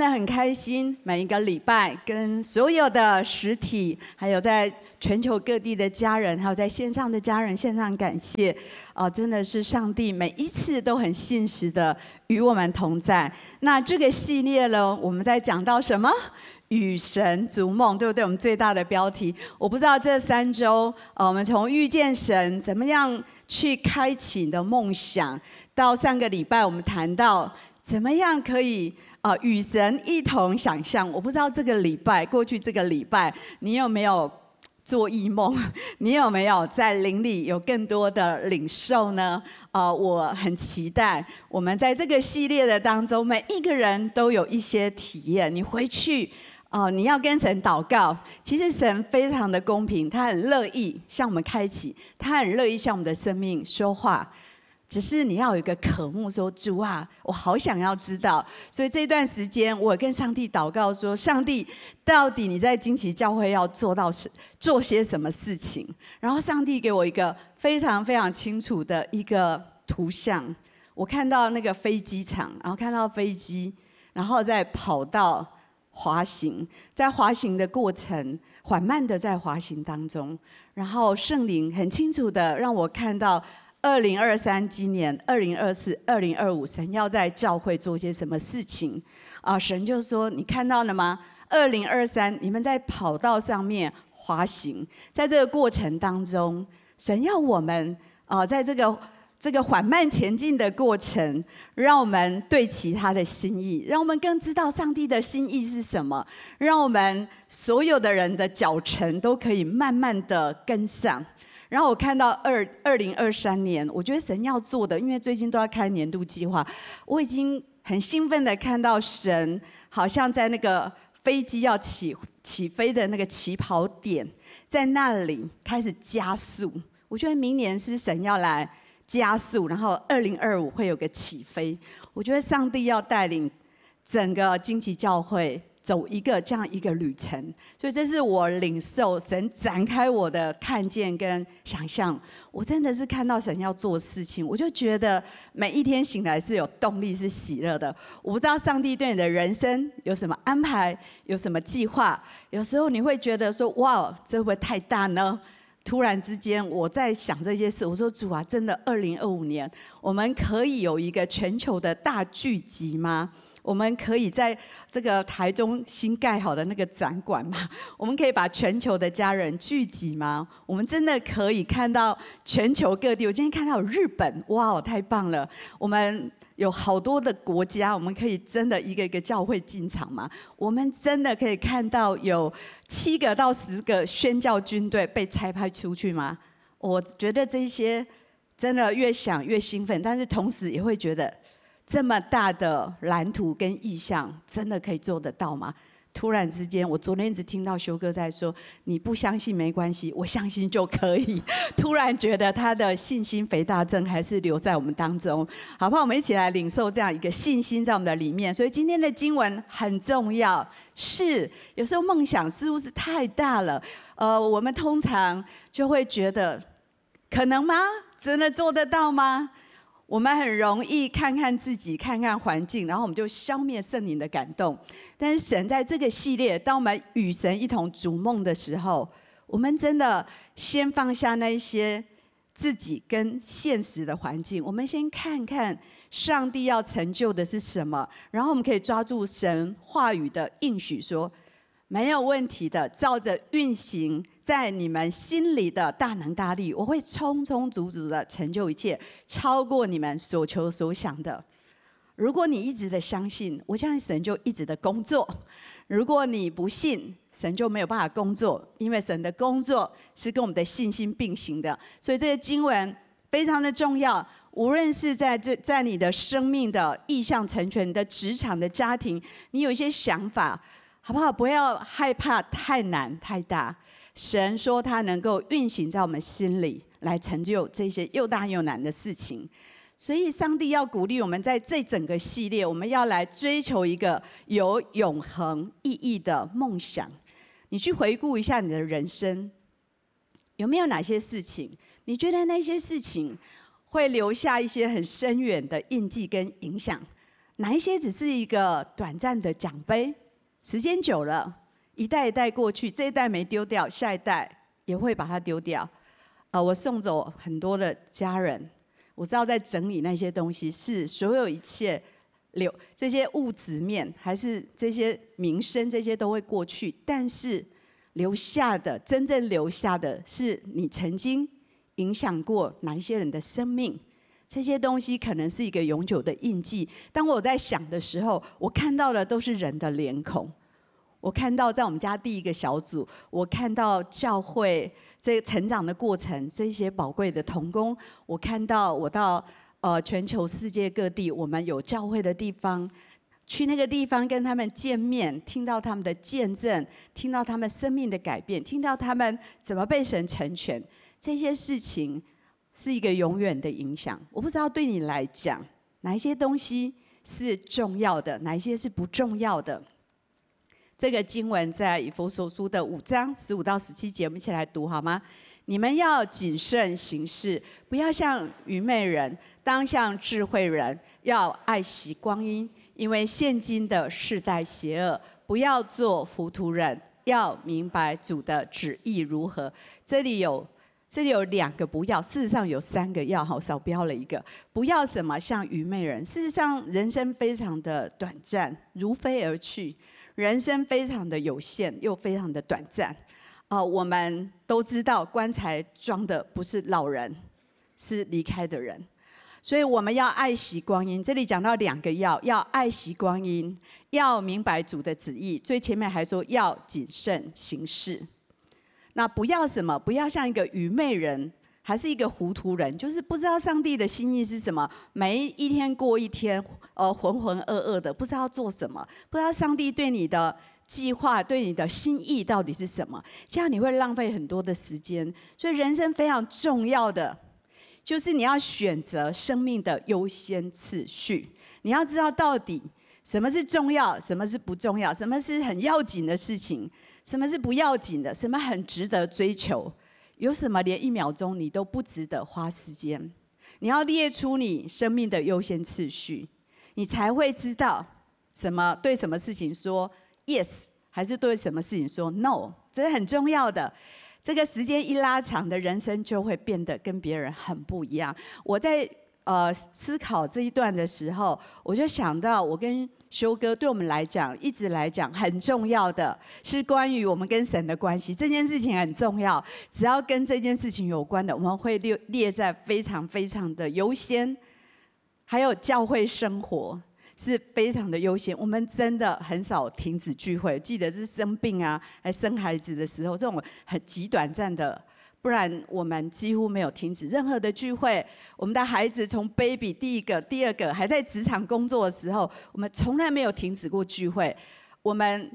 的很开心，每一个礼拜跟所有的实体，还有在全球各地的家人，还有在线上的家人，线上感谢。哦，真的是上帝每一次都很信实的与我们同在。那这个系列呢，我们在讲到什么？与神逐梦，对不对？我们最大的标题，我不知道这三周，呃，我们从遇见神，怎么样去开启你的梦想，到上个礼拜我们谈到怎么样可以啊、与神一同想象。我不知道这个礼拜，过去这个礼拜，你有没有做异梦？你有没有在灵里有更多的领受呢？啊、我很期待我们在这个系列的当中，每一个人都有一些体验。你回去。哦，你要跟神祷告。其实神非常的公平，他很乐意向我们开启，他很乐意向我们的生命说话。只是你要有一个渴慕，说主啊，我好想要知道。所以这段时间，我跟上帝祷告说：上帝，到底你在惊奇教会要做到什做些什么事情？然后上帝给我一个非常非常清楚的一个图像。我看到那个飞机场，然后看到飞机，然后再跑到。滑行，在滑行的过程，缓慢的在滑行当中，然后圣灵很清楚的让我看到，二零二三今年、二零二四、二零二五，神要在教会做些什么事情啊？神就说：“你看到了吗？二零二三，你们在跑道上面滑行，在这个过程当中，神要我们啊，在这个。”这个缓慢前进的过程，让我们对齐他的心意，让我们更知道上帝的心意是什么，让我们所有的人的脚程都可以慢慢的跟上。然后我看到二二零二三年，我觉得神要做的，因为最近都要开年度计划，我已经很兴奋的看到神好像在那个飞机要起起飞的那个起跑点，在那里开始加速。我觉得明年是神要来。加速，然后二零二五会有个起飞。我觉得上帝要带领整个惊奇教会走一个这样一个旅程，所以这是我领受神展开我的看见跟想象。我真的是看到神要做事情，我就觉得每一天醒来是有动力、是喜乐的。我不知道上帝对你的人生有什么安排，有什么计划。有时候你会觉得说：“哇，这会不会太大呢？”突然之间，我在想这些事。我说：“主啊，真的，二零二五年我们可以有一个全球的大聚集吗？我们可以在这个台中新盖好的那个展馆吗？我们可以把全球的家人聚集吗？我们真的可以看到全球各地。我今天看到有日本，哇，太棒了！我们。”有好多的国家，我们可以真的一个一个教会进场吗？我们真的可以看到有七个到十个宣教军队被差派出去吗？我觉得这些真的越想越兴奋，但是同时也会觉得这么大的蓝图跟意向，真的可以做得到吗？突然之间，我昨天一直听到修哥在说：“你不相信没关系，我相信就可以。”突然觉得他的信心肥大症还是留在我们当中，好不好？我们一起来领受这样一个信心在我们的里面。所以今天的经文很重要，是有时候梦想似乎是太大了，呃，我们通常就会觉得，可能吗？真的做得到吗？我们很容易看看自己，看看环境，然后我们就消灭圣灵的感动。但是神在这个系列，当我们与神一同逐梦的时候，我们真的先放下那些自己跟现实的环境，我们先看看上帝要成就的是什么，然后我们可以抓住神话语的应许说。没有问题的，照着运行在你们心里的大能大力，我会充充足足的成就一切，超过你们所求所想的。如果你一直的相信，我相信神就一直的工作；如果你不信，神就没有办法工作，因为神的工作是跟我们的信心并行的。所以这些经文非常的重要，无论是在这在你的生命的意向成全、你的职场的家庭，你有一些想法。好不好？不要害怕太难太大。神说他能够运行在我们心里，来成就这些又大又难的事情。所以，上帝要鼓励我们，在这整个系列，我们要来追求一个有永恒意义的梦想。你去回顾一下你的人生，有没有哪些事情？你觉得那些事情会留下一些很深远的印记跟影响？哪一些只是一个短暂的奖杯？时间久了，一代一代过去，这一代没丢掉，下一代也会把它丢掉。呃，我送走很多的家人，我知道在整理那些东西，是所有一切留这些物质面，还是这些名声，这些都会过去。但是留下的，真正留下的是你曾经影响过哪一些人的生命。这些东西可能是一个永久的印记。当我在想的时候，我看到的都是人的脸孔。我看到在我们家第一个小组，我看到教会这个成长的过程，这些宝贵的童工。我看到我到呃全球世界各地，我们有教会的地方，去那个地方跟他们见面，听到他们的见证，听到他们生命的改变，听到他们怎么被神成全，这些事情。是一个永远的影响。我不知道对你来讲，哪一些东西是重要的，哪一些是不重要的。这个经文在以弗所书的五章十五到十七节，我们一起来读好吗？你们要谨慎行事，不要像愚昧人，当像智慧人，要爱惜光阴，因为现今的世代邪恶。不要做糊涂人，要明白主的旨意如何。这里有。这里有两个不要，事实上有三个要，好，少标了一个。不要什么像愚昧人。事实上，人生非常的短暂，如飞而去。人生非常的有限，又非常的短暂。啊，我们都知道，棺材装的不是老人，是离开的人。所以我们要爱惜光阴。这里讲到两个要，要爱惜光阴，要明白主的旨意。最前面还说要谨慎行事。那不要什么？不要像一个愚昧人，还是一个糊涂人，就是不知道上帝的心意是什么。每一天过一天，呃，浑浑噩噩的，不知道做什么，不知道上帝对你的计划、对你的心意到底是什么。这样你会浪费很多的时间。所以人生非常重要的，就是你要选择生命的优先次序。你要知道到底什么是重要，什么是不重要，什么是很要紧的事情。什么是不要紧的？什么很值得追求？有什么连一秒钟你都不值得花时间？你要列出你生命的优先次序，你才会知道什么对什么事情说 yes，还是对什么事情说 no。这是很重要的。这个时间一拉长，的人生就会变得跟别人很不一样。我在。呃，思考这一段的时候，我就想到，我跟修哥对我们来讲，一直来讲很重要的是关于我们跟神的关系。这件事情很重要，只要跟这件事情有关的，我们会列列在非常非常的优先。还有教会生活是非常的优先，我们真的很少停止聚会。记得是生病啊，还生孩子的时候，这种很极短暂的。不然我们几乎没有停止任何的聚会。我们的孩子从 baby 第一个、第二个还在职场工作的时候，我们从来没有停止过聚会。我们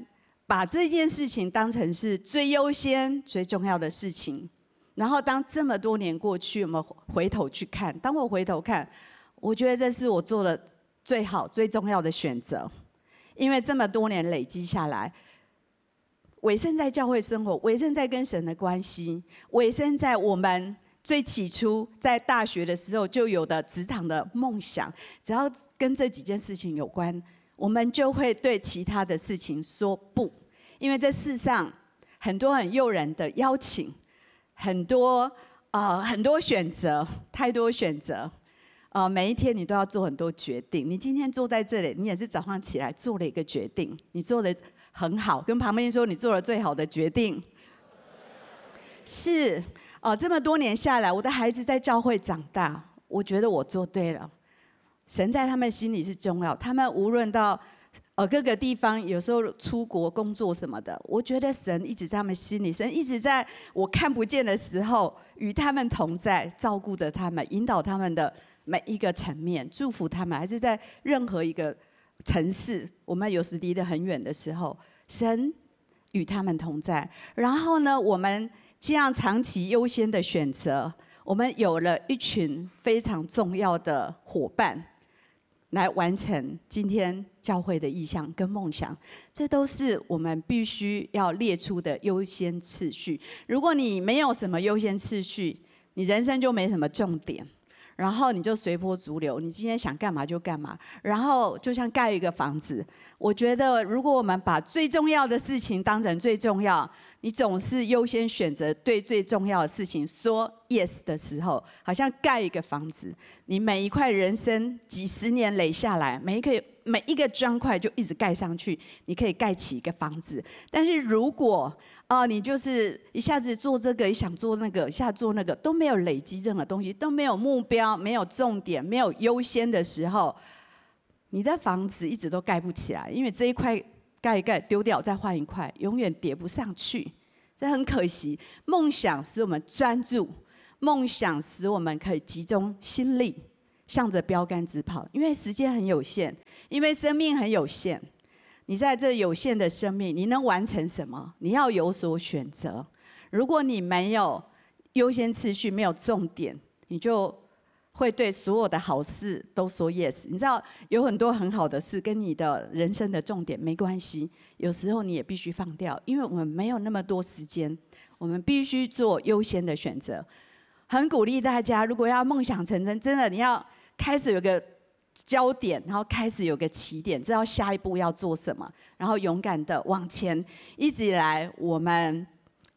把这件事情当成是最优先、最重要的事情。然后当这么多年过去，我们回头去看，当我回头看，我觉得这是我做的最好、最重要的选择，因为这么多年累积下来。委身在教会生活，委身在跟神的关系，委身在我们最起初在大学的时候就有的职场的梦想。只要跟这几件事情有关，我们就会对其他的事情说不，因为这世上很多很诱人的邀请，很多啊、呃、很多选择，太多选择啊、每一天你都要做很多决定。你今天坐在这里，你也是早上起来做了一个决定，你做了。很好，跟旁边说你做了最好的决定。是哦，这么多年下来，我的孩子在教会长大，我觉得我做对了。神在他们心里是重要，他们无论到呃各个地方，有时候出国工作什么的，我觉得神一直在他们心里，神一直在我看不见的时候与他们同在，照顾着他们，引导他们的每一个层面，祝福他们，还是在任何一个。城市，我们有时离得很远的时候，神与他们同在。然后呢，我们这样长期优先的选择，我们有了一群非常重要的伙伴，来完成今天教会的意向跟梦想。这都是我们必须要列出的优先次序。如果你没有什么优先次序，你人生就没什么重点。然后你就随波逐流，你今天想干嘛就干嘛。然后就像盖一个房子，我觉得如果我们把最重要的事情当成最重要，你总是优先选择对最重要的事情说 yes 的时候，好像盖一个房子，你每一块人生几十年累下来，每一个每一个砖块就一直盖上去，你可以盖起一个房子。但是如果啊，你就是一下子做这个，一想做那个，一下做那个，都没有累积任何东西，都没有目标，没有重点，没有优先的时候，你的房子一直都盖不起来，因为这一块盖一盖丢掉，再换一块，永远叠不上去，这很可惜。梦想使我们专注，梦想使我们可以集中心力，向着标杆直跑，因为时间很有限，因为生命很有限。你在这有限的生命，你能完成什么？你要有所选择。如果你没有优先次序，没有重点，你就会对所有的好事都说 yes。你知道有很多很好的事跟你的人生的重点没关系，有时候你也必须放掉，因为我们没有那么多时间，我们必须做优先的选择。很鼓励大家，如果要梦想成真，真的你要开始有个。焦点，然后开始有个起点，知道下一步要做什么，然后勇敢的往前。一直以来，我们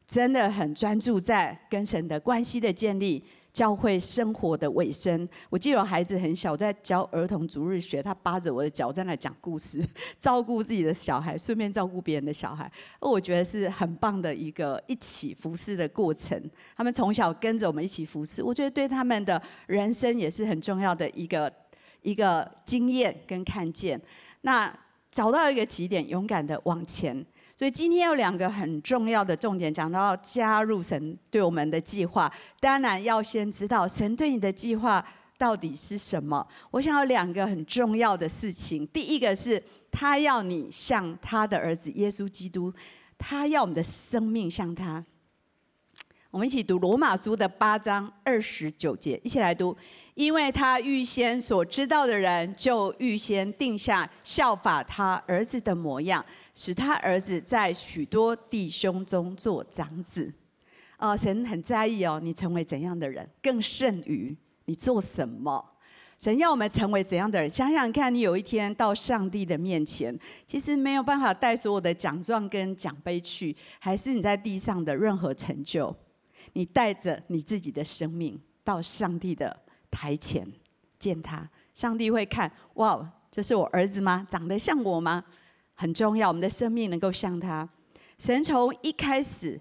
真的很专注在跟神的关系的建立、教会生活的尾声。我记得我孩子很小，在教儿童逐日学，他扒着我的脚在那讲故事，照顾自己的小孩，顺便照顾别人的小孩。我觉得是很棒的一个一起服侍的过程。他们从小跟着我们一起服侍，我觉得对他们的人生也是很重要的一个。一个经验跟看见，那找到一个起点，勇敢的往前。所以今天有两个很重要的重点，讲到加入神对我们的计划。当然要先知道神对你的计划到底是什么。我想有两个很重要的事情。第一个是他要你像他的儿子耶稣基督，他要我们的生命像他。我们一起读罗马书的八章二十九节，一起来读。因为他预先所知道的人，就预先定下效法他儿子的模样，使他儿子在许多弟兄中做长子。哦，神很在意哦，你成为怎样的人，更胜于你做什么。神要我们成为怎样的人？想想看，你有一天到上帝的面前，其实没有办法带所有的奖状跟奖杯去，还是你在地上的任何成就，你带着你自己的生命到上帝的。台前见他，上帝会看，哇，这是我儿子吗？长得像我吗？很重要，我们的生命能够像他。神从一开始，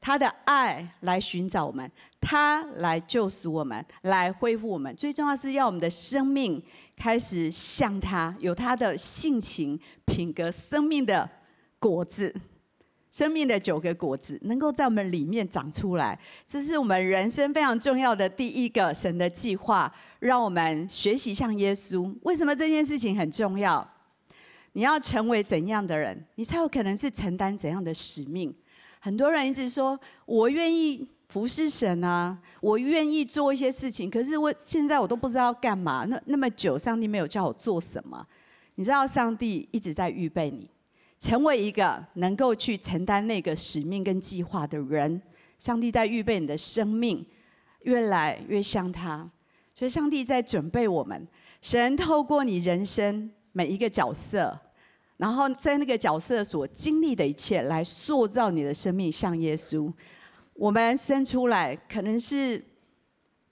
他的爱来寻找我们，他来救赎我们，来恢复我们。最重要是要我们的生命开始像他，有他的性情、品格、生命的果子。生命的九个果子能够在我们里面长出来，这是我们人生非常重要的第一个神的计划，让我们学习像耶稣。为什么这件事情很重要？你要成为怎样的人，你才有可能是承担怎样的使命。很多人一直说，我愿意服侍神啊，我愿意做一些事情，可是我现在我都不知道要干嘛。那那么久，上帝没有叫我做什么？你知道，上帝一直在预备你。成为一个能够去承担那个使命跟计划的人，上帝在预备你的生命，越来越像他。所以，上帝在准备我们。神透过你人生每一个角色，然后在那个角色所经历的一切，来塑造你的生命像耶稣。我们生出来可能是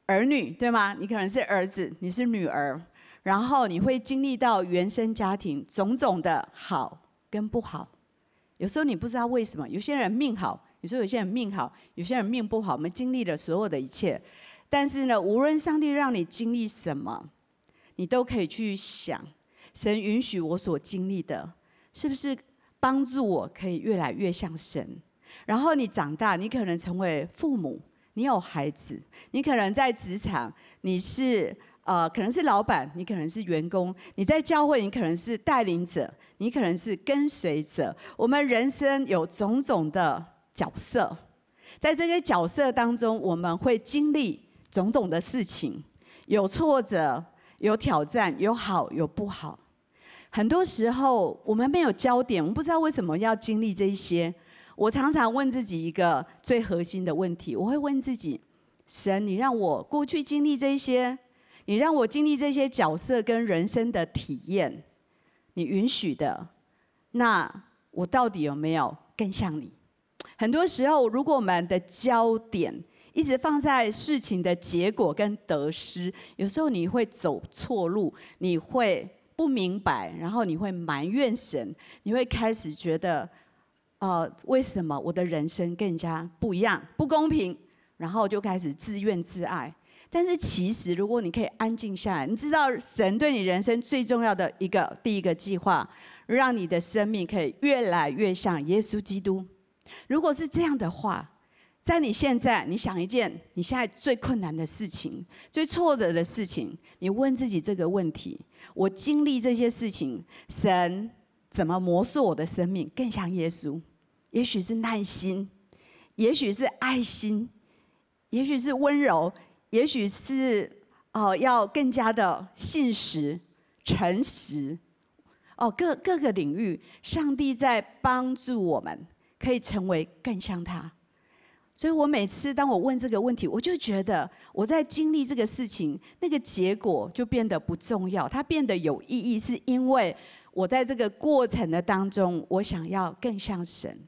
儿女，对吗？你可能是儿子，你是女儿，然后你会经历到原生家庭种种的好。跟不好，有时候你不知道为什么。有些人命好，你说有些人命好，有些人命不好。我们经历了所有的一切，但是呢，无论上帝让你经历什么，你都可以去想，神允许我所经历的，是不是帮助我可以越来越像神？然后你长大，你可能成为父母，你有孩子，你可能在职场，你是。呃，可能是老板，你可能是员工；你在教会，你可能是带领者，你可能是跟随者。我们人生有种种的角色，在这个角色当中，我们会经历种种的事情，有挫折，有挑战，有好，有不好。很多时候，我们没有焦点，我们不知道为什么要经历这些。我常常问自己一个最核心的问题，我会问自己。神，你让我过去经历这些，你让我经历这些角色跟人生的体验，你允许的，那我到底有没有更像你？很多时候，如果我们的焦点一直放在事情的结果跟得失，有时候你会走错路，你会不明白，然后你会埋怨神，你会开始觉得，呃，为什么我的人生更加不一样，不公平？然后就开始自怨自艾。但是其实，如果你可以安静下来，你知道神对你人生最重要的一个第一个计划，让你的生命可以越来越像耶稣基督。如果是这样的话，在你现在，你想一件你现在最困难的事情、最挫折的事情，你问自己这个问题：我经历这些事情，神怎么磨塑我的生命更像耶稣？也许是耐心，也许是爱心，也许是温柔，也许是哦要更加的信实、诚实。哦，各各个领域，上帝在帮助我们。可以成为更像他，所以我每次当我问这个问题，我就觉得我在经历这个事情，那个结果就变得不重要，它变得有意义，是因为我在这个过程的当中，我想要更像神。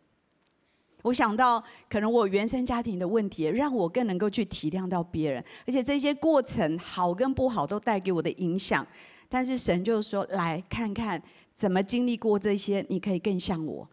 我想到可能我原生家庭的问题，让我更能够去体谅到别人，而且这些过程好跟不好都带给我的影响，但是神就说：“来看看怎么经历过这些，你可以更像我。”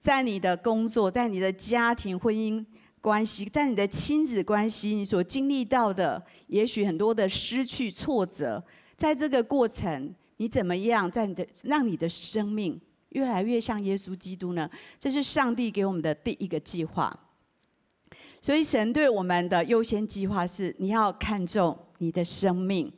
在你的工作，在你的家庭、婚姻关系，在你的亲子关系，你所经历到的，也许很多的失去、挫折，在这个过程，你怎么样在你的让你的生命越来越像耶稣基督呢？这是上帝给我们的第一个计划。所以，神对我们的优先计划是：你要看重你的生命。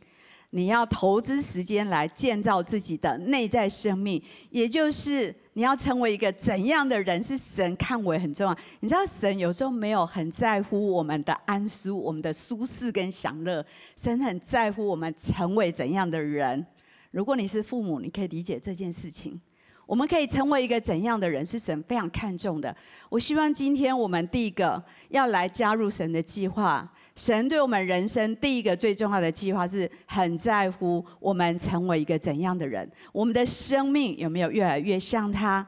你要投资时间来建造自己的内在生命，也就是你要成为一个怎样的人，是神看为很重要。你知道，神有时候没有很在乎我们的安舒、我们的舒适跟享乐，神很在乎我们成为怎样的人。如果你是父母，你可以理解这件事情。我们可以成为一个怎样的人，是神非常看重的。我希望今天我们第一个要来加入神的计划。神对我们人生第一个最重要的计划，是很在乎我们成为一个怎样的人，我们的生命有没有越来越像他？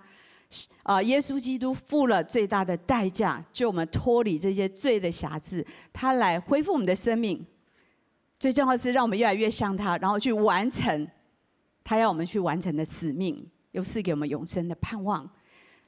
啊，耶稣基督付了最大的代价，救我们脱离这些罪的辖制，他来恢复我们的生命。最重要的是让我们越来越像他，然后去完成他要我们去完成的使命，又赐给我们永生的盼望。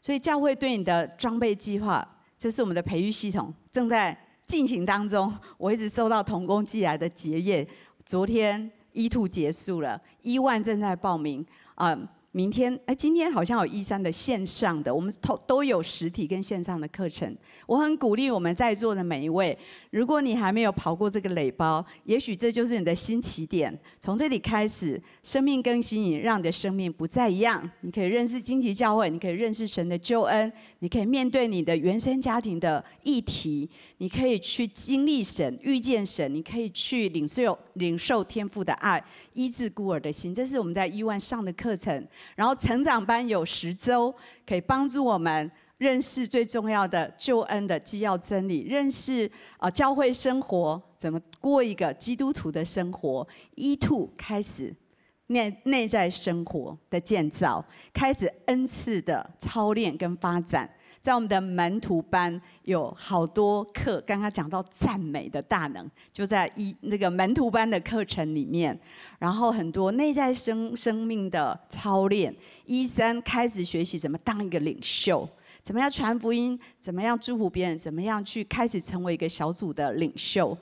所以教会对你的装备计划，这是我们的培育系统正在。进行当中，我一直收到同工寄来的结业。昨天 E2 结束了，E1 正在报名啊。嗯明天哎，今天好像有一三的线上的，我们都都有实体跟线上的课程。我很鼓励我们在座的每一位，如果你还没有跑过这个垒包，也许这就是你的新起点。从这里开始，生命更新你，让你的生命不再一样。你可以认识荆棘教会，你可以认识神的救恩，你可以面对你的原生家庭的议题，你可以去经历神、遇见神，你可以去领受领受天赋的爱，医治孤儿的心。这是我们在 E1 上的课程。然后成长班有十周，可以帮助我们认识最重要的救恩的基要真理，认识啊教会生活怎么过一个基督徒的生活。E2 开始内内在生活的建造，开始恩赐的操练跟发展。在我们的门徒班有好多课，刚刚讲到赞美的大能，就在一那个门徒班的课程里面，然后很多内在生生命的操练。一三开始学习怎么当一个领袖，怎么样传福音，怎么样祝福别人，怎么样去开始成为一个小组的领袖。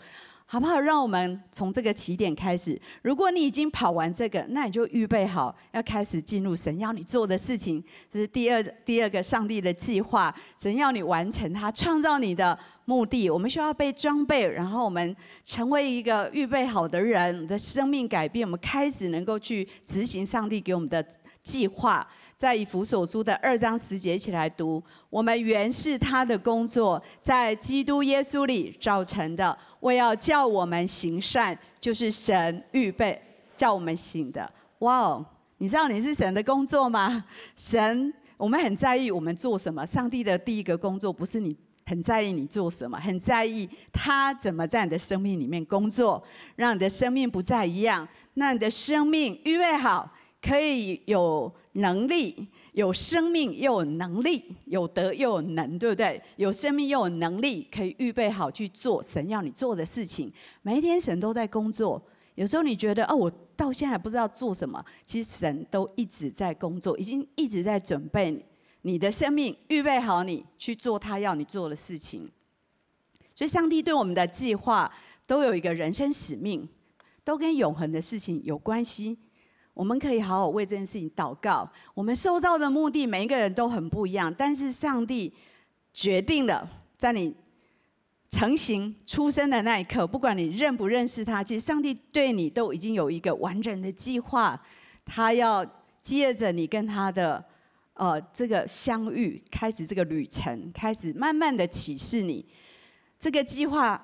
好不好？让我们从这个起点开始。如果你已经跑完这个，那你就预备好要开始进入神要你做的事情。这是第二第二个上帝的计划，神要你完成他创造你的目的。我们需要被装备，然后我们成为一个预备好的人，我们的生命改变，我们开始能够去执行上帝给我们的计划。在以弗所书的二章十节一起来读：我们原是他的工作，在基督耶稣里造成的，为要叫我们行善，就是神预备叫我们行的。哇哦！你知道你是神的工作吗？神，我们很在意我们做什么。上帝的第一个工作不是你很在意你做什么，很在意他怎么在你的生命里面工作，让你的生命不再一样，让你的生命预备好，可以有能力、有生命又有能力，有德又有能，对不对？有生命又有能力，可以预备好去做神要你做的事情。每一天神都在工作，有时候你觉得哦，我到现在还不知道做什么，其实神都一直在工作，已经一直在准备你。你的生命预备好，你去做他要你做的事情。所以，上帝对我们的计划都有一个人生使命，都跟永恒的事情有关系。我们可以好好为这件事情祷告。我们受造的目的，每一个人都很不一样，但是上帝决定了，在你成型出生的那一刻，不管你认不认识他，其实上帝对你都已经有一个完整的计划。他要接着你跟他的。呃，这个相遇开始，这个旅程开始，慢慢的启示你，这个计划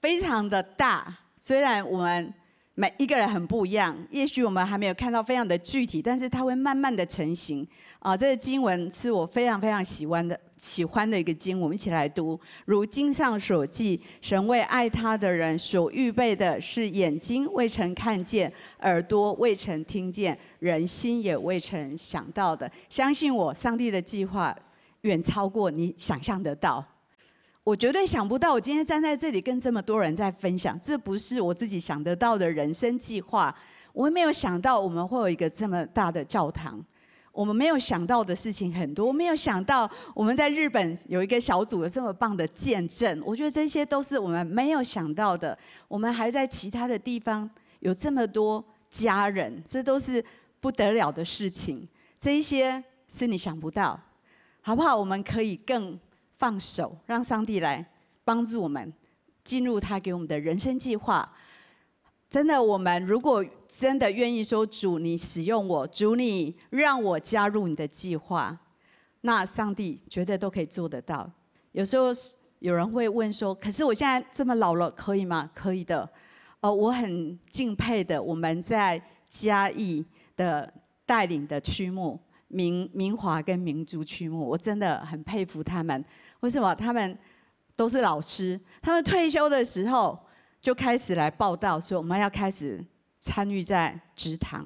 非常的大。虽然我们每一个人很不一样，也许我们还没有看到非常的具体，但是它会慢慢的成型。啊，这个经文是我非常非常喜欢的。喜欢的一个经，我们一起来读。如经上所记，神为爱他的人所预备的是眼睛未曾看见，耳朵未曾听见，人心也未曾想到的。相信我，上帝的计划远超过你想象得到。我绝对想不到，我今天站在这里跟这么多人在分享，这不是我自己想得到的人生计划。我也没有想到我们会有一个这么大的教堂。我们没有想到的事情很多，没有想到我们在日本有一个小组有这么棒的见证。我觉得这些都是我们没有想到的。我们还在其他的地方有这么多家人，这都是不得了的事情。这一些是你想不到，好不好？我们可以更放手，让上帝来帮助我们进入他给我们的人生计划。真的，我们如果真的愿意说主，你使用我，主你让我加入你的计划，那上帝绝对都可以做得到。有时候有人会问说：“可是我现在这么老了，可以吗？”可以的。哦，我很敬佩的，我们在嘉义的带领的区牧明明华跟明珠区牧，我真的很佩服他们。为什么？他们都是老师，他们退休的时候。就开始来报道，说我们要开始参与在职堂，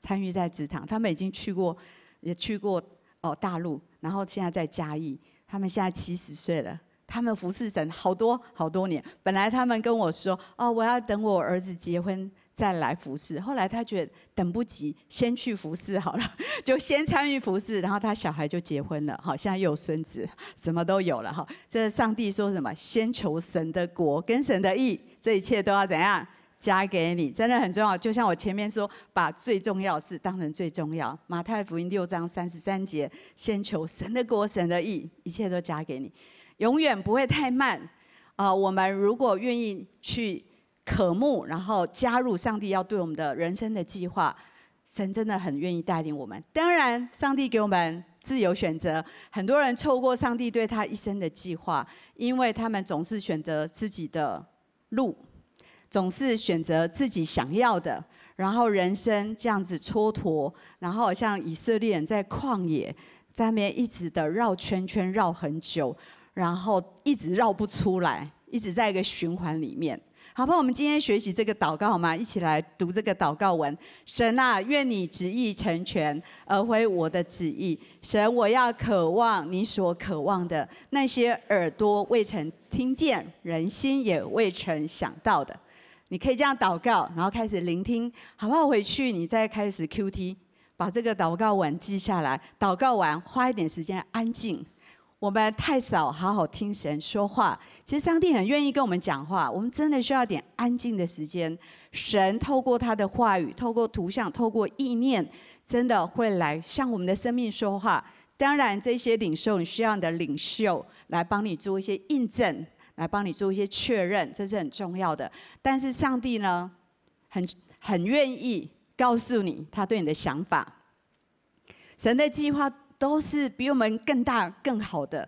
参与在职堂。他们已经去过，也去过哦大陆，然后现在在嘉义。他们现在七十岁了，他们服侍神好多好多年。本来他们跟我说，哦，我要等我儿子结婚再来服侍。后来他觉得等不及，先去服侍好了，就先参与服侍，然后他小孩就结婚了。好，现在又有孙子，什么都有了哈。这是上帝说什么？先求神的国跟神的意。这一切都要怎样加给你？真的很重要。就像我前面说，把最重要事当成最重要。马太福音六章三十三节，先求神的国、神的意，一切都加给你，永远不会太慢。啊、我们如果愿意去渴慕，然后加入上帝要对我们的人生的计划，神真的很愿意带领我们。当然，上帝给我们自由选择。很多人错过上帝对他一生的计划，因为他们总是选择自己的。路总是选择自己想要的，然后人生这样子蹉跎，然后像以色列人在旷野，在那边一直的绕圈圈绕很久，然后一直绕不出来，一直在一个循环里面。好不好？我们今天学习这个祷告好吗？一起来读这个祷告文。神啊，愿你旨意成全，而非我的旨意。神，我要渴望你所渴望的那些耳朵未曾听见，人心也未曾想到的。你可以这样祷告，然后开始聆听，好不好？回去你再开始 QT，把这个祷告文记下来。祷告完，花一点时间安静。我们太少好好听神说话，其实上帝很愿意跟我们讲话，我们真的需要点安静的时间。神透过他的话语，透过图像，透过意念，真的会来向我们的生命说话。当然，这些领袖你需要你的领袖来帮你做一些印证，来帮你做一些确认，这是很重要的。但是上帝呢，很很愿意告诉你他对你的想法，神的计划。都是比我们更大、更好的，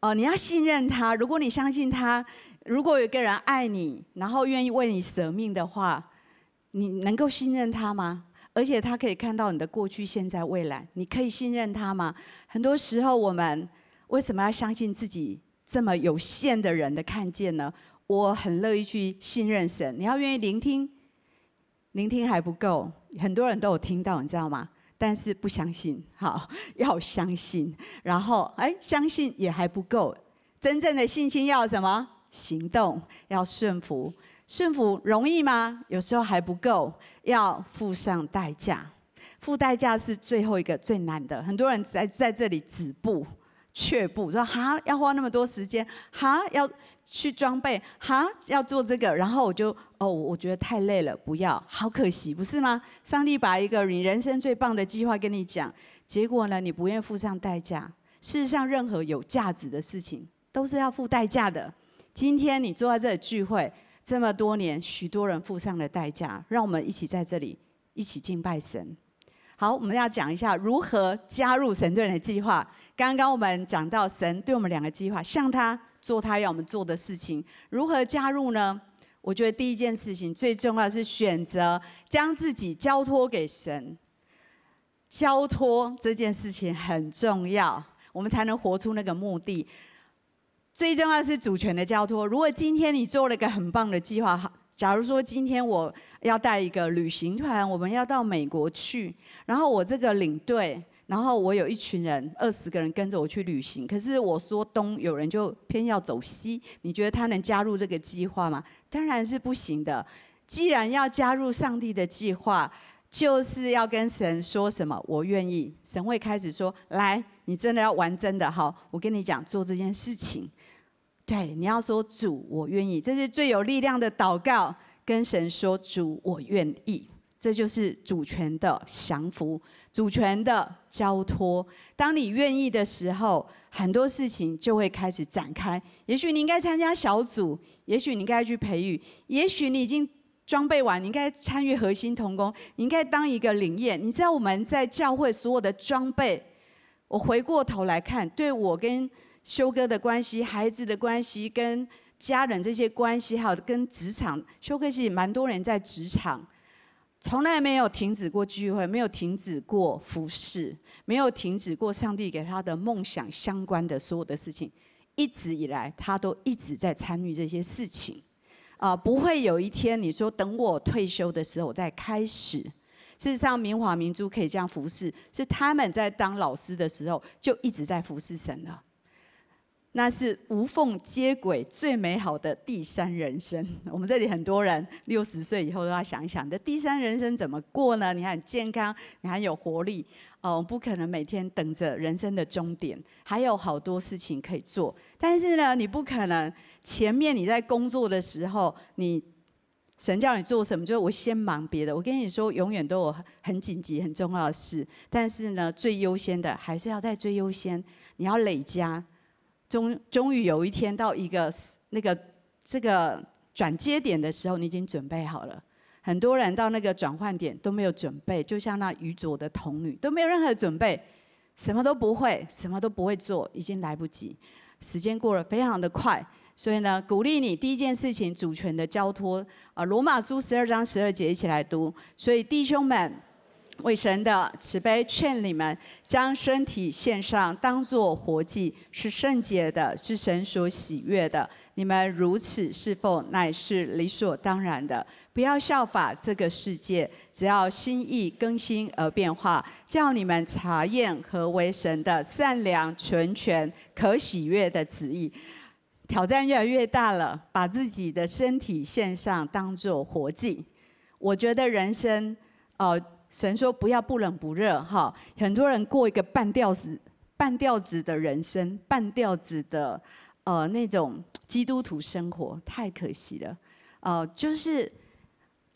哦、呃，你要信任他。如果你相信他，如果有个人爱你，然后愿意为你舍命的话，你能够信任他吗？而且他可以看到你的过去、现在、未来，你可以信任他吗？很多时候，我们为什么要相信自己这么有限的人的看见呢？我很乐意去信任神。你要愿意聆听，聆听还不够，很多人都有听到，你知道吗？但是不相信，好，要相信。然后，哎，相信也还不够，真正的信心要什么？行动，要顺服。顺服容易吗？有时候还不够，要付上代价。付代价是最后一个最难的。很多人在在这里止步、却步，说哈要花那么多时间，哈要去装备，哈要做这个，然后我就哦，我觉得太累了，不要，好可惜，不是吗？上帝把一个你人生最棒的计划跟你讲，结果呢，你不愿付上代价。事实上，任何有价值的事情都是要付代价的。今天你坐在这里聚会。这么多年，许多人付上了代价，让我们一起在这里一起敬拜神。好，我们要讲一下如何加入神对人的计划。刚刚我们讲到神对我们两个计划，向他做他要我们做的事情，如何加入呢？我觉得第一件事情最重要是选择将自己交托给神。交托这件事情很重要，我们才能活出那个目的。最重要是主权的交托。如果今天你做了一个很棒的计划，假如说今天我要带一个旅行团，我们要到美国去，然后我这个领队，然后我有一群人，二十个人跟着我去旅行。可是我说东，有人就偏要走西，你觉得他能加入这个计划吗？当然是不行的。既然要加入上帝的计划，就是要跟神说什么？我愿意。神会开始说：来，你真的要玩真的？好，我跟你讲，做这件事情。对，你要说主，我愿意，这是最有力量的祷告。跟神说主，我愿意，这就是主权的降服，主权的交托。当你愿意的时候，很多事情就会开始展开。也许你应该参加小组，也许你应该去培育，也许你已经装备完，你应该参与核心同工，你应该当一个领业。你知道我们在教会所有的装备，我回过头来看，对我跟。修哥的关系、孩子的关系、跟家人这些关系，还有跟职场，修哥其实蛮多人在职场，从来没有停止过聚会，没有停止过服侍，没有停止过上帝给他的梦想相关的所有的事情，一直以来他都一直在参与这些事情，啊，不会有一天你说等我退休的时候再开始。事实上，明华明珠可以这样服侍，是他们在当老师的时候就一直在服侍神了。那是无缝接轨最美好的第三人生。我们这里很多人六十岁以后都要想一想，你的第三人生怎么过呢？你很健康，你还有活力，哦，不可能每天等着人生的终点，还有好多事情可以做。但是呢，你不可能前面你在工作的时候，你神叫你做什么，就是我先忙别的。我跟你说，永远都有很紧急、很重要的事。但是呢，最优先的还是要在最优先，你要累加。终终于有一天到一个那个这个转接点的时候，你已经准备好了。很多人到那个转换点都没有准备，就像那愚拙的童女都没有任何准备，什么都不会，什么都不会做，已经来不及。时间过得非常的快，所以呢，鼓励你第一件事情主权的交托啊，罗马书十二章十二节一起来读。所以弟兄们。为神的慈悲劝你们，将身体献上，当作活祭，是圣洁的，是神所喜悦的。你们如此侍奉，乃是理所当然的。不要效法这个世界，只要心意更新而变化，叫你们查验何为神的善良、纯全、可喜悦的旨意。挑战越来越大了，把自己的身体献上，当作活祭。我觉得人生，哦、神说不要不冷不热哈，很多人过一个半吊子、半吊子的人生，半吊子的呃那种基督徒生活，太可惜了。呃，就是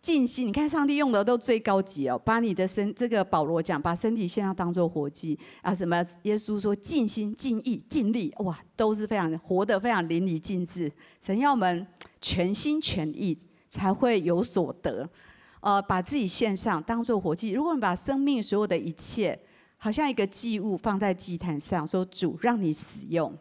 尽心，你看上帝用的都最高级哦，把你的身这个保罗讲，把身体现在当做活祭啊，什么耶稣说尽心尽意尽力，哇，都是非常活得非常淋漓尽致。神要我们全心全意才会有所得。呃，把自己献上，当做活祭。如果你把生命所有的一切，好像一个祭物放在祭坛上，说主让你使用，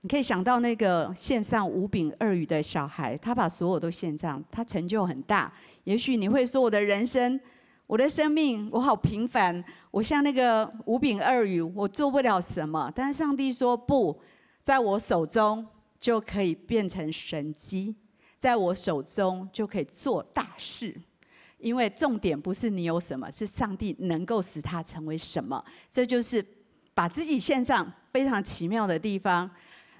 你可以想到那个献上五饼二鱼的小孩，他把所有都献上，他成就很大。也许你会说，我的人生，我的生命，我好平凡，我像那个五饼二鱼，我做不了什么。但是上帝说不，在我手中就可以变成神迹，在我手中就可以做大事。因为重点不是你有什么，是上帝能够使他成为什么。这就是把自己献上非常奇妙的地方。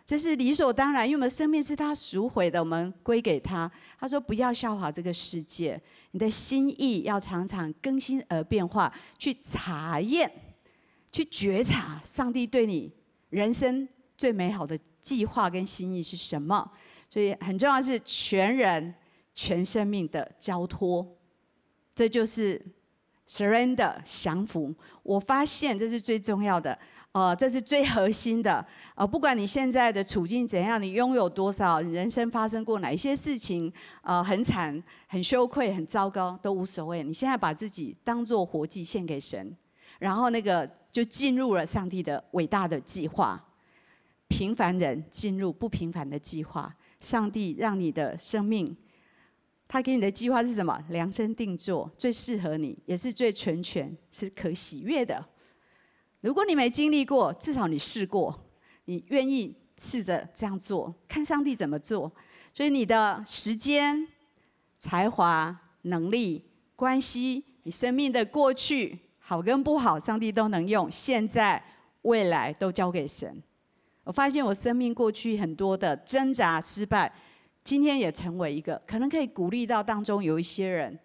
这是理所当然，因为我们生命是他赎回的，我们归给他。他说：“不要效法这个世界，你的心意要常常更新而变化，去查验，去觉察上帝对你人生最美好的计划跟心意是什么。所以很重要的是全人全生命的交托，这就是 surrender 降服。我发现这是最重要的。”哦，这是最核心的。呃，不管你现在的处境怎样，你拥有多少，你人生发生过哪一些事情，呃，很惨、很羞愧、很糟糕，都无所谓。你现在把自己当做活祭献给神，然后那个就进入了上帝的伟大的计划。平凡人进入不平凡的计划，上帝让你的生命，他给你的计划是什么？量身定做，最适合你，也是最纯全，是可喜悦的。如果你没经历过，至少你试过，你愿意试着这样做，看上帝怎么做。所以你的时间、才华、能力、关系，你生命的过去好跟不好，上帝都能用。现在、未来都交给神。我发现我生命过去很多的挣扎、失败，今天也成为一个可能可以鼓励到当中有一些人。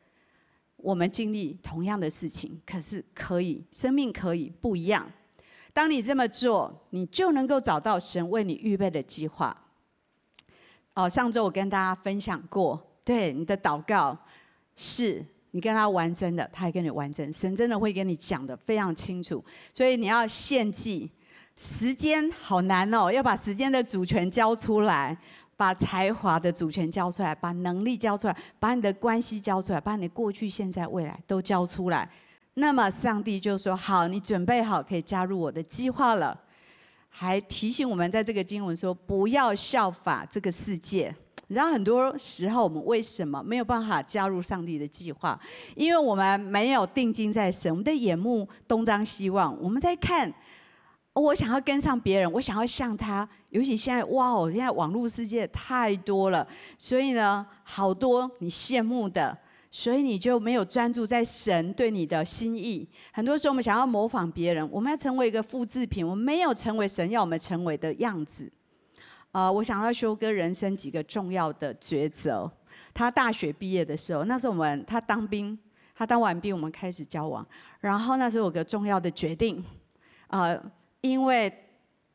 我们经历同样的事情，可是可以，生命可以不一样。当你这么做，你就能够找到神为你预备的计划。哦，上周我跟大家分享过，对你的祷告是你跟他完整的，他也跟你完整，神真的会跟你讲的非常清楚。所以你要献祭，时间好难哦，要把时间的主权交出来。把才华的主权交出来，把能力交出来，把你的关系交出来，把你过去、现在、未来都交出来。那么上帝就说：“好，你准备好可以加入我的计划了。”还提醒我们在这个经文说：“不要效法这个世界。”你知道很多时候我们为什么没有办法加入上帝的计划？因为我们没有定睛在神，我们的眼目东张西望，我们在看。我想要跟上别人，我想要像他。尤其现在，哇哦，现在网络世界太多了，所以呢，好多你羡慕的，所以你就没有专注在神对你的心意。很多时候，我们想要模仿别人，我们要成为一个复制品，我们没有成为神要我们成为的样子。呃，我想要修哥人生几个重要的抉择。他大学毕业的时候，那时候我们他当兵，他当完兵，我们开始交往。然后那时候有个重要的决定，呃。因为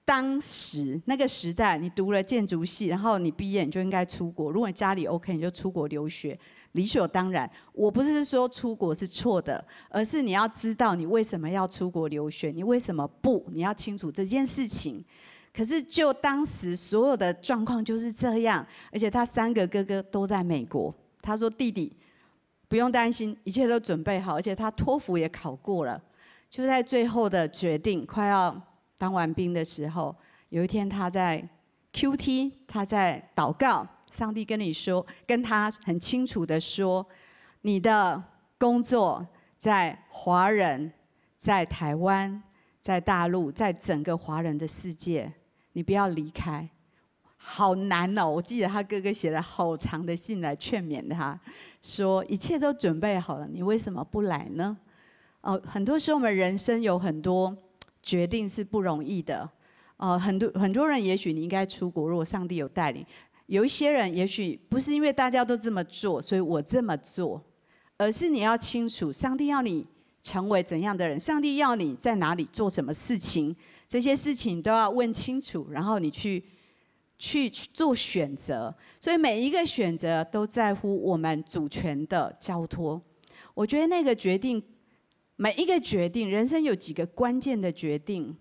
当时那个时代，你读了建筑系，然后你毕业，你就应该出国。如果你家里 OK，你就出国留学，理所当然。我不是说出国是错的，而是你要知道你为什么要出国留学，你为什么不？你要清楚这件事情。可是就当时所有的状况就是这样，而且他三个哥哥都在美国。他说：“弟弟不用担心，一切都准备好，而且他托福也考过了。”就在最后的决定快要。当完兵的时候，有一天他在 QT，他在祷告，上帝跟你说，跟他很清楚的说，你的工作在华人，在台湾，在大陆，在整个华人的世界，你不要离开。好难哦！我记得他哥哥写了好长的信来劝勉他，说一切都准备好了，你为什么不来呢？哦，很多时候我们人生有很多。决定是不容易的，呃，很多很多人也许你应该出国，如果上帝有带领；有一些人也许不是因为大家都这么做，所以我这么做，而是你要清楚，上帝要你成为怎样的人，上帝要你在哪里做什么事情，这些事情都要问清楚，然后你去去做选择。所以每一个选择都在乎我们主权的交托。我觉得那个决定。每一个决定，人生有几个关键的决定，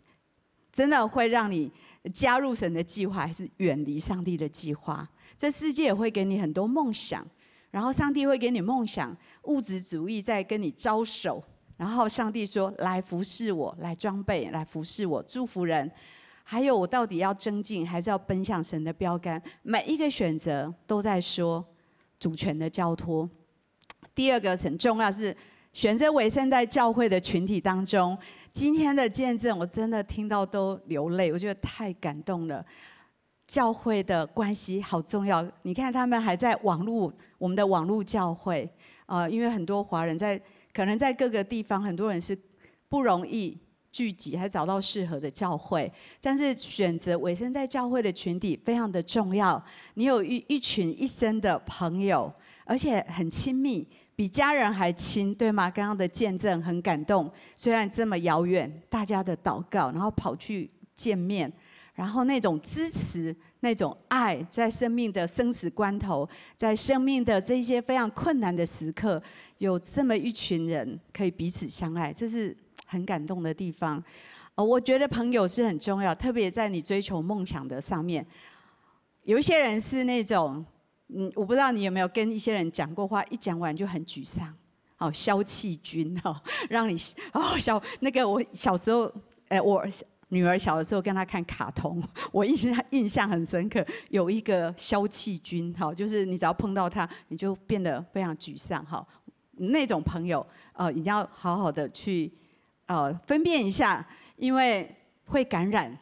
真的会让你加入神的计划，还是远离上帝的计划？这世界也会给你很多梦想，然后上帝会给你梦想，物质主义在跟你招手，然后上帝说：“来服侍我，来装备，来服侍我，祝福人。”还有，我到底要增进，还是要奔向神的标杆？每一个选择都在说主权的交托。第二个很重要是。选择委身在教会的群体当中。今天的见证，我真的听到都流泪，我觉得太感动了。教会的关系好重要，你看他们还在网络，我们的网络教会，呃，因为很多华人在可能在各个地方，很多人是不容易聚集，还找到适合的教会，但是选择委身在教会的群体非常的重要。你有一一群一生的朋友，而且很亲密，比家人还亲，对吗？刚刚的见证很感动，虽然这么遥远，大家的祷告，然后跑去见面。然后那种支持、那种爱，在生命的生死关头，在生命的这些非常困难的时刻，有这么一群人可以彼此相爱，这是很感动的地方。呃，我觉得朋友是很重要，特别在你追求梦想的上面。有一些人是那种，嗯，我不知道你有没有跟一些人讲过话，一讲完就很沮丧，哦，消气君哦，让你哦小那个我小时候，哎我。女儿小的时候跟她看卡通，我印象印象很深刻。有一个消气军，哈，就是你只要碰到他，你就变得非常沮丧，哈。那种朋友，呃，一定要好好的去，呃，分辨一下，因为会感染。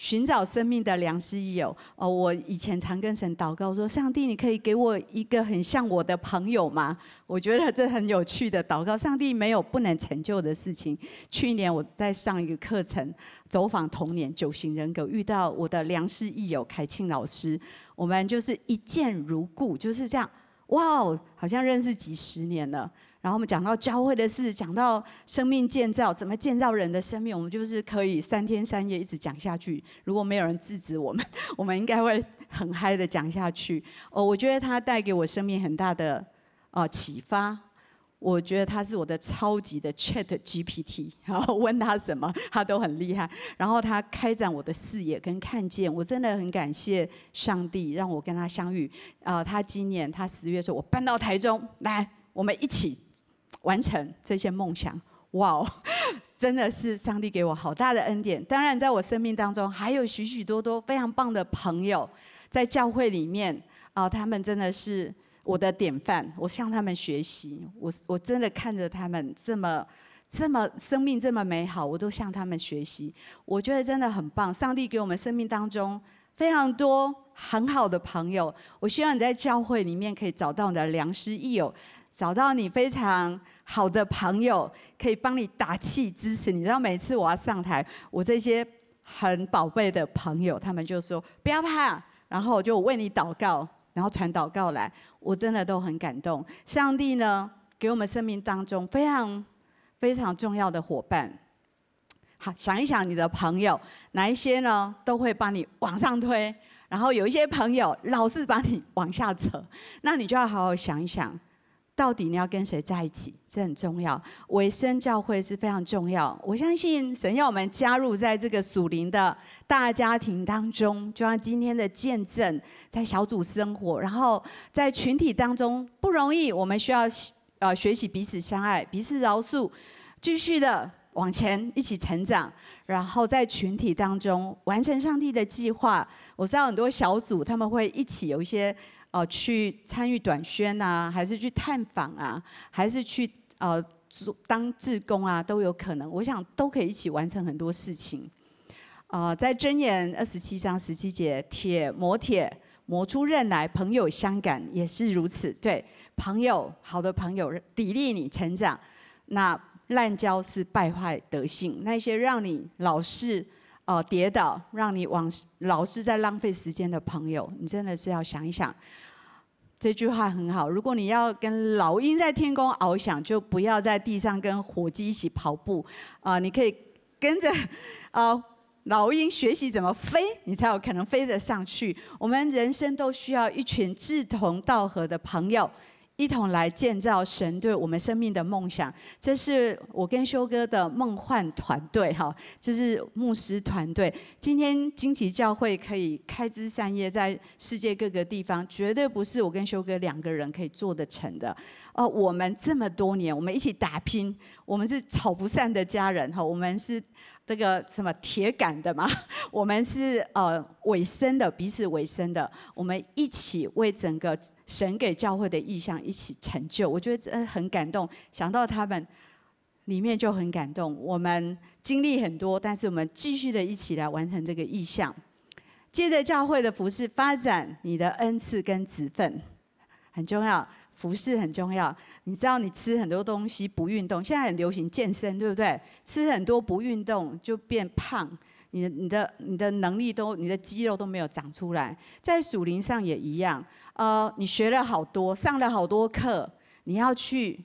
寻找生命的良师益友哦，我以前常跟神祷告说：“上帝，你可以给我一个很像我的朋友吗？”我觉得这很有趣的祷告。上帝没有不能成就的事情。去年我在上一个课程，走访童年九型人格，遇到我的良师益友凯庆老师，我们就是一见如故，就是这样，哇哦，好像认识几十年了。然后我们讲到教会的事，讲到生命建造，怎么建造人的生命，我们就是可以三天三夜一直讲下去。如果没有人制止我们，我们应该会很嗨的讲下去。哦，我觉得他带给我生命很大的啊启发。我觉得他是我的超级的 Chat GPT，然后问他什么，他都很厉害。然后他开展我的视野跟看见，我真的很感谢上帝让我跟他相遇。啊，他今年他十月的时候，我搬到台中来，我们一起。完成这些梦想，哇哦，真的是上帝给我好大的恩典。当然，在我生命当中还有许许多多非常棒的朋友，在教会里面啊，他们真的是我的典范。我向他们学习，我我真的看着他们这么这么生命这么美好，我都向他们学习。我觉得真的很棒。上帝给我们生命当中非常多很好的朋友。我希望你在教会里面可以找到你的良师益友。找到你非常好的朋友，可以帮你打气支持你。然后每次我要上台，我这些很宝贝的朋友，他们就说不要怕，然后我就为你祷告，然后传祷告来，我真的都很感动。上帝呢，给我们生命当中非常非常重要的伙伴。好，想一想你的朋友，哪一些呢，都会帮你往上推，然后有一些朋友老是把你往下扯，那你就要好好想一想。到底你要跟谁在一起？这很重要。委身教会是非常重要。我相信神要我们加入在这个属灵的大家庭当中，就像今天的见证，在小组生活，然后在群体当中不容易。我们需要呃学习彼此相爱、彼此饶恕，继续的往前一起成长，然后在群体当中完成上帝的计划。我知道很多小组他们会一起有一些。哦、去参与短宣啊，还是去探访啊，还是去呃做当志工啊，都有可能。我想都可以一起完成很多事情。呃，在箴言二十七章十七节，铁磨铁磨出刃来，朋友相感也是如此。对，朋友好的朋友砥砺你成长，那滥交是败坏德性，那些让你老是。哦，跌倒，让你往老是在浪费时间的朋友，你真的是要想一想。这句话很好，如果你要跟老鹰在天空翱翔，就不要在地上跟火鸡一起跑步。啊、你可以跟着啊、老鹰学习怎么飞，你才有可能飞得上去。我们人生都需要一群志同道合的朋友。一同来建造神对我们生命的梦想，这是我跟修哥的梦幻团队哈，这是牧师团队。今天惊奇教会可以开枝散叶在世界各个地方，绝对不是我跟修哥两个人可以做得成的。哦，我们这么多年，我们一起打拼，我们是吵不散的家人哈，我们是这个什么铁杆的嘛，我们是呃尾声的，彼此尾声的，我们一起为整个神给教会的意向一起成就。我觉得真很感动，想到他们里面就很感动。我们经历很多，但是我们继续的一起来完成这个意向。接着教会的服事发展，你的恩赐跟职分很重要。服事很重要，你知道你吃很多东西不运动，现在很流行健身，对不对？吃很多不运动就变胖，你的、你的、你的能力都、你的肌肉都没有长出来。在属灵上也一样，呃，你学了好多，上了好多课，你要去，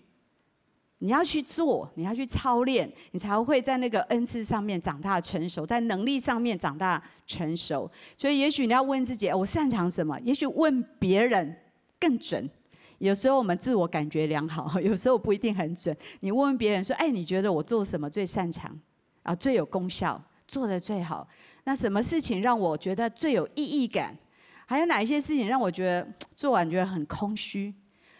你要去做，你要去操练，你才会在那个恩赐上面长大成熟，在能力上面长大成熟。所以，也许你要问自己，我擅长什么？也许问别人更准。有时候我们自我感觉良好，有时候不一定很准。你问问别人说：“哎，你觉得我做什么最擅长？啊，最有功效，做得最好？那什么事情让我觉得最有意义感？还有哪一些事情让我觉得做完觉得很空虚？”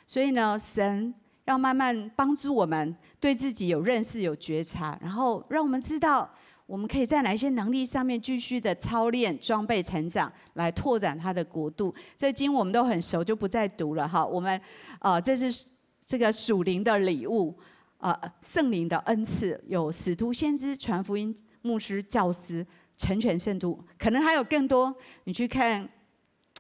所以呢，神要慢慢帮助我们对自己有认识、有觉察，然后让我们知道。我们可以在哪一些能力上面继续的操练、装备、成长，来拓展他的国度。这经我们都很熟，就不再读了哈。我们啊、这是这个属灵的礼物啊，圣灵的恩赐，有使徒、先知、传福音、牧师、教师、成全圣徒，可能还有更多。你去看。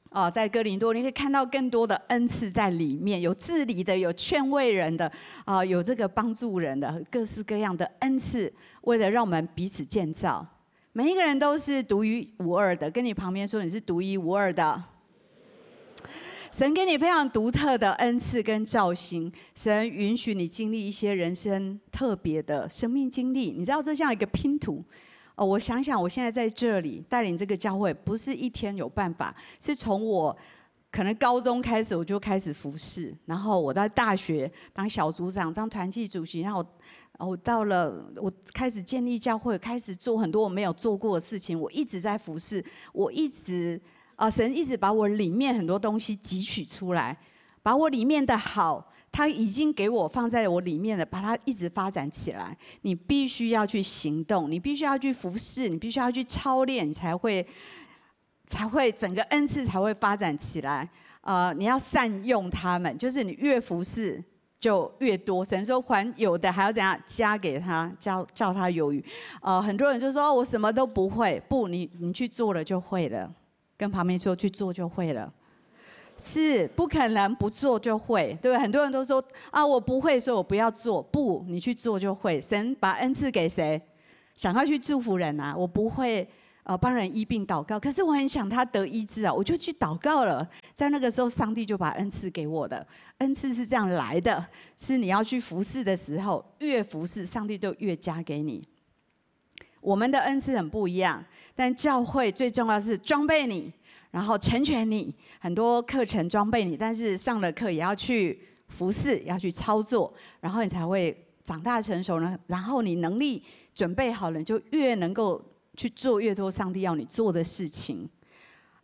啊，在哥林多，你可以看到更多的恩赐在里面，有治理的，有劝慰人的，啊，有这个帮助人的，各式各样的恩赐，为了让我们彼此建造。每一个人都是独一无二的，跟你旁边说你是独一无二的。神给你非常独特的恩赐跟造型，神允许你经历一些人生特别的生命经历，你知道这像一个拼图。哦，我想想，我现在在这里带领这个教会，不是一天有办法，是从我可能高中开始我就开始服侍，然后我在大学当小组长、当团契主席，然后我到了我开始建立教会，开始做很多我没有做过的事情，我一直在服侍，我一直啊，神一直把我里面很多东西汲取出来，把我里面的好。他已经给我放在我里面了，把它一直发展起来。你必须要去行动，你必须要去服侍，你必须要去操练，才会才会整个恩赐才会发展起来。呃，你要善用他们，就是你越服侍就越多。神说还有的还要怎样加给他，叫叫他有余。呃，很多人就说我什么都不会，不，你你去做了就会了。跟旁边说去做就会了。是不可能不做就会，对不对？很多人都说啊，我不会，所以我不要做。不，你去做就会。神把恩赐给谁？想要去祝福人啊。我不会呃帮人医病祷告，可是我很想他得医治啊，我就去祷告了。在那个时候，上帝就把恩赐给我的。恩赐是这样来的，是你要去服侍的时候，越服侍，上帝就越加给你。我们的恩赐很不一样，但教会最重要是装备你。然后成全你，很多课程装备你，但是上了课也要去服侍，要去操作，然后你才会长大成熟呢。然后你能力准备好了，你就越能够去做越多上帝要你做的事情。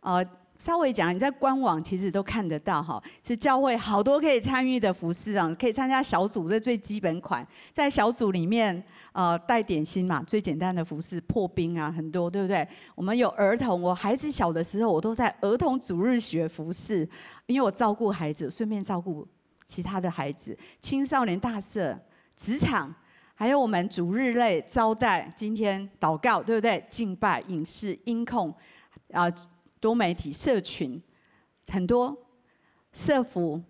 呃。稍微讲，你在官网其实都看得到哈，是教会好多可以参与的服事啊，可以参加小组，这最基本款，在小组里面呃带点心嘛，最简单的服事破冰啊，很多对不对？我们有儿童，我孩子小的时候，我都在儿童主日学服事，因为我照顾孩子，顺便照顾其他的孩子，青少年大社、职场，还有我们主日类招待，今天祷告对不对？敬拜、影视、音控啊。多媒体社群很多，社福、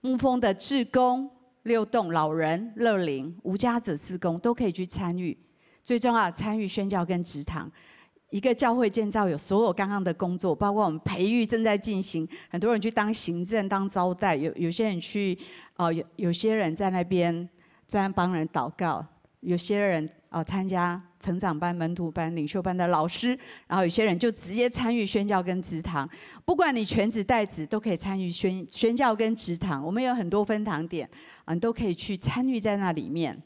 牧风的志工、六栋老人、乐龄、无家者施工都可以去参与。最重要，参与宣教跟职堂。一个教会建造有所有刚刚的工作，包括我们培育正在进行。很多人去当行政、当招待，有有些人去，哦，有有些人在那边在那帮人祷告，有些人啊参加。成长班、门徒班、领袖班的老师，然后有些人就直接参与宣教跟职堂。不管你全职带职，都可以参与宣宣教跟职堂。我们有很多分堂点，啊，你都可以去参与在那里面。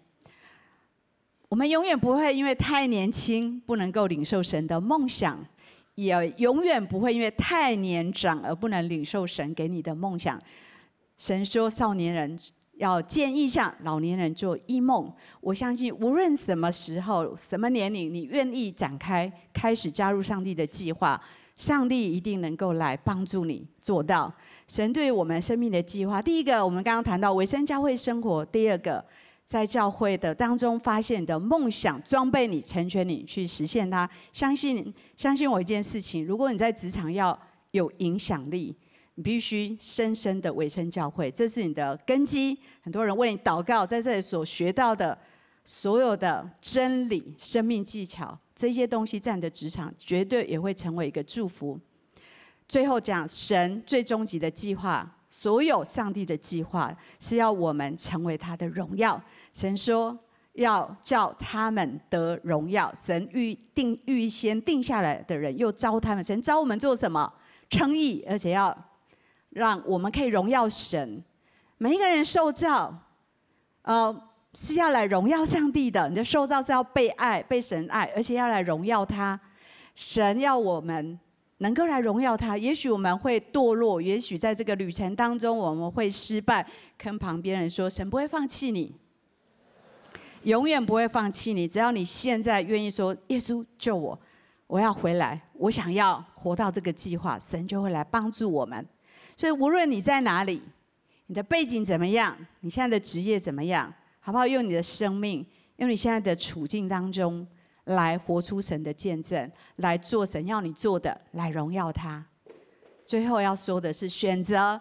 我们永远不会因为太年轻不能够领受神的梦想，也永远不会因为太年长而不能领受神给你的梦想。神说：“少年人要见异象，老年人做一梦。我相信，无论什么时候、什么年龄，你愿意展开，开始加入上帝的计划，上帝一定能够来帮助你做到。神对我们生命的计划，第一个，我们刚刚谈到委身教会生活；第二个，在教会的当中发现的梦想，装备你，成全你，去实现它。相信，相信我一件事情：如果你在职场要有影响力。你必须深深的委身教会，这是你的根基。很多人为你祷告，在这里所学到的所有的真理、生命技巧，这些东西在你的职场绝对也会成为一个祝福。最后讲神最终极的计划，所有上帝的计划是要我们成为他的荣耀。神说要叫他们得荣耀，神预定预先定下来的人又招他们，神招我们做什么？称义，而且要。让我们可以荣耀神。每一个人受造，呃，是要来荣耀上帝的。你的受造是要被爱、被神爱，而且要来荣耀他。神要我们能够来荣耀他。也许我们会堕落，也许在这个旅程当中我们会失败。跟旁边人说，神不会放弃你，永远不会放弃你。只要你现在愿意说，耶稣救我，我要回来，我想要活到这个计划，神就会来帮助我们。所以，无论你在哪里，你的背景怎么样，你现在的职业怎么样，好不好？用你的生命，用你现在的处境当中，来活出神的见证，来做神要你做的，来荣耀他。最后要说的是，选择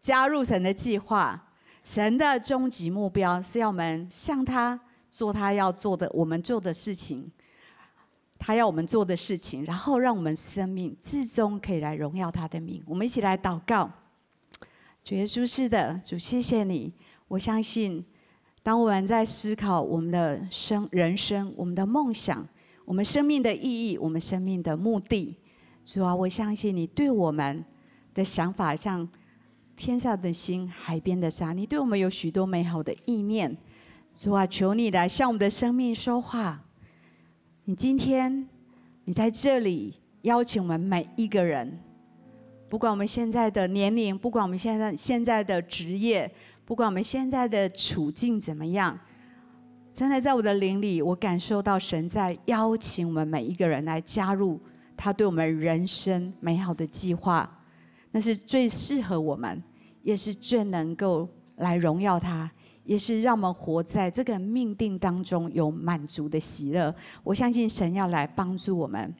加入神的计划。神的终极目标是要我们向他做他要做的，我们做的事情。他要我们做的事情，然后让我们生命至终可以来荣耀他的名。我们一起来祷告。主耶稣是的，主谢谢你。我相信，当我们在思考我们的生人生、我们的梦想、我们生命的意义、我们生命的目的，主啊，我相信你对我们的想法像天上的星、海边的沙。你对我们有许多美好的意念。主啊，求你来向我们的生命说话。你今天，你在这里邀请我们每一个人，不管我们现在的年龄，不管我们现在现在的职业，不管我们现在的处境怎么样，真的在我的灵里，我感受到神在邀请我们每一个人来加入他对我们人生美好的计划，那是最适合我们，也是最能够来荣耀他。也是让我们活在这个命定当中有满足的喜乐。我相信神要来帮助我们。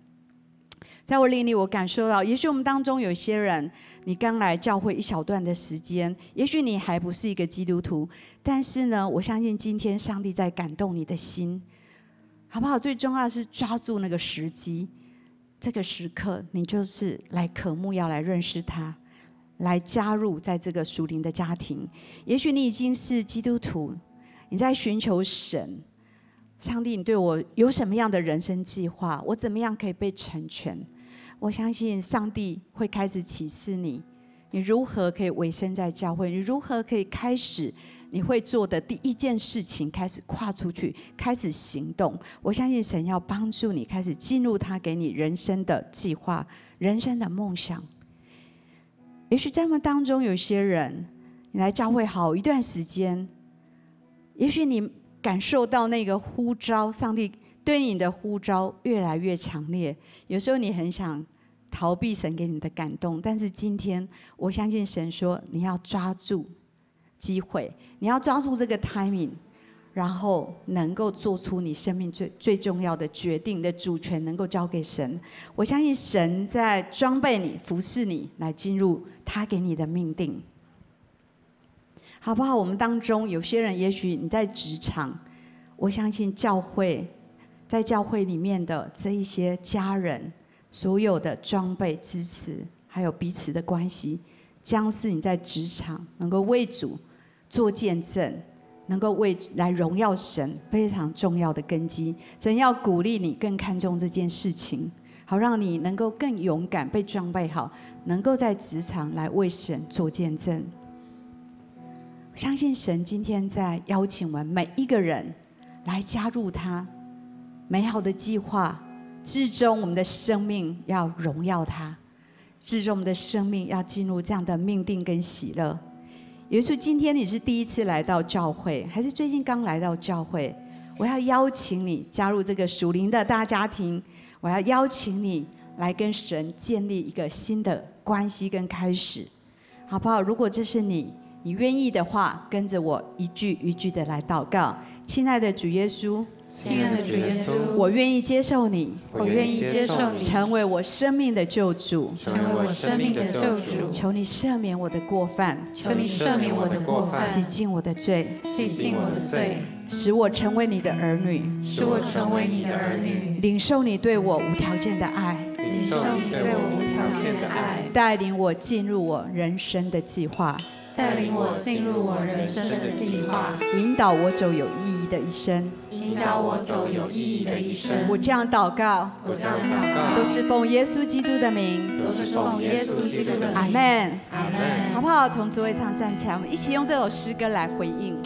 在我灵里，我感受到，也许我们当中有些人，你刚来教会一小段的时间，也许你还不是一个基督徒，但是呢，我相信今天上帝在感动你的心，好不好？最重要是抓住那个时机，这个时刻，你就是来渴慕，要来认识他。来加入在这个属灵的家庭。也许你已经是基督徒，你在寻求神，上帝，你对我有什么样的人生计划？我怎么样可以被成全？我相信上帝会开始启示你，你如何可以委身在教会？你如何可以开始你会做的第一件事情？开始跨出去，开始行动。我相信神要帮助你，开始进入他给你人生的计划、人生的梦想。也许在我们当中有些人，你来教会好一段时间，也许你感受到那个呼召，上帝对你的呼召越来越强烈。有时候你很想逃避神给你的感动，但是今天我相信神说，你要抓住机会，你要抓住这个 timing。然后能够做出你生命最最重要的决定的主权，能够交给神。我相信神在装备你、服侍你，来进入他给你的命定，好不好？我们当中有些人，也许你在职场，我相信教会，在教会里面的这一些家人，所有的装备、支持，还有彼此的关系，将是你在职场能够为主做见证。能够为来荣耀神非常重要的根基，神要鼓励你更看重这件事情，好让你能够更勇敢被装备好，能够在职场来为神做见证。相信神今天在邀请我们每一个人来加入他美好的计划，至终我们的生命要荣耀他，至终我们的生命要进入这样的命定跟喜乐。耶稣，今天你是第一次来到教会，还是最近刚来到教会？我要邀请你加入这个属灵的大家庭。我要邀请你来跟神建立一个新的关系跟开始，好不好？如果这是你，你愿意的话，跟着我一句一句的来祷告。亲爱的主耶稣，亲爱的主耶稣，我愿意接受你，我愿意接受你，成为我生命的救主，成为我生命的救主。求你赦免我的过犯，求你赦免我的过犯，洗净我的罪，洗净我的罪，使我成为你的儿女，使我成为你的儿女，领受你对我无条件的爱，领受你对我无条件的爱，带领我进入我人生的计划。带领我进入我人生的计划，引导我走有意义的一生，引导我走有意义的一生。我这样祷告，我这样祷告，都是奉耶稣基督的名，都是奉耶稣基督的名。阿门，阿门。好不好？从座位上站起来，我们一起用这首诗歌来回应。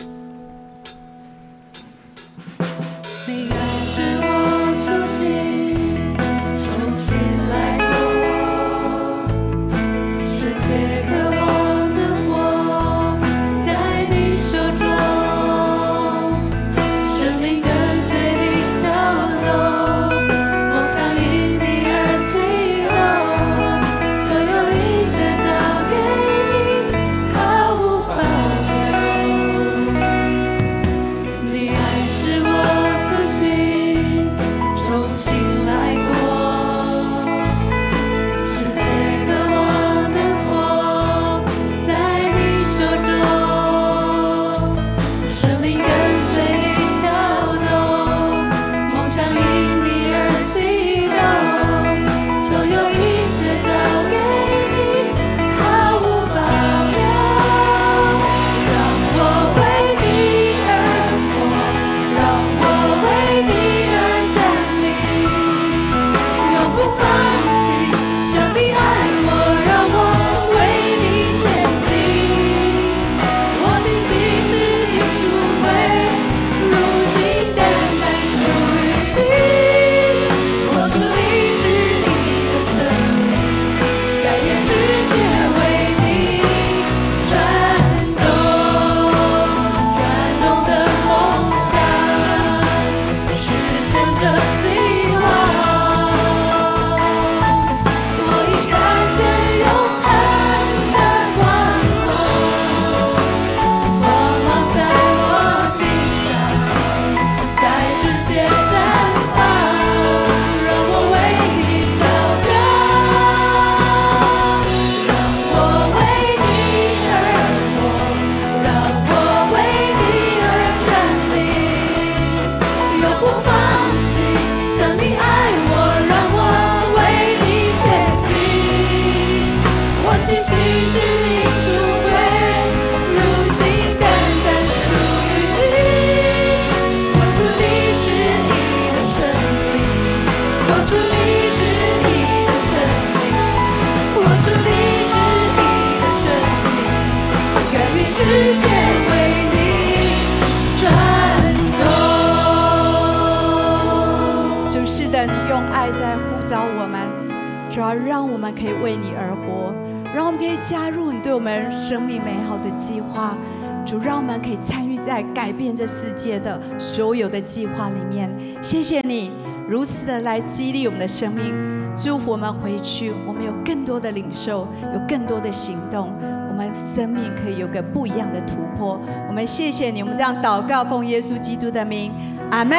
而让我们可以为你而活，让我们可以加入你对我们生命美好的计划，主让我们可以参与在改变这世界的所有的计划里面。谢谢你如此的来激励我们的生命，祝福我们回去，我们有更多的领受，有更多的行动，我们生命可以有个不一样的突破。我们谢谢你，我们这样祷告，奉耶稣基督的名，阿门。